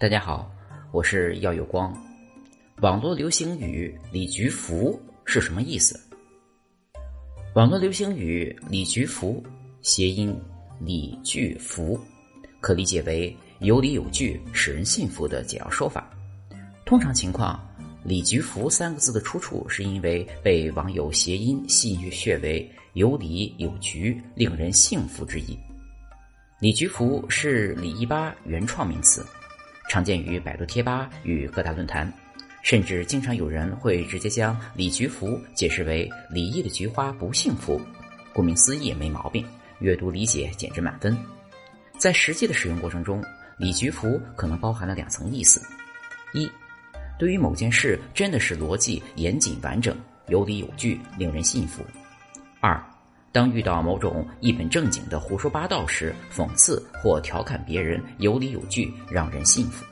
大家好，我是耀有光。网络流行语“李菊福”是什么意思？网络流行语“李菊福”谐音“李巨福”，可理解为有理有据、使人信服的简要说法。通常情况，“李菊福”三个字的出处是因为被网友谐音戏谑为“有理有据、令人信服”之意。李菊福是李一吧原创名词，常见于百度贴吧与各大论坛，甚至经常有人会直接将李菊福解释为李毅的菊花不幸福。顾名思义，没毛病，阅读理解简直满分。在实际的使用过程中，李菊福可能包含了两层意思：一，对于某件事真的是逻辑严谨完整、有理有据、令人信服；二。当遇到某种一本正经的胡说八道时，讽刺或调侃别人有理有据，让人信服。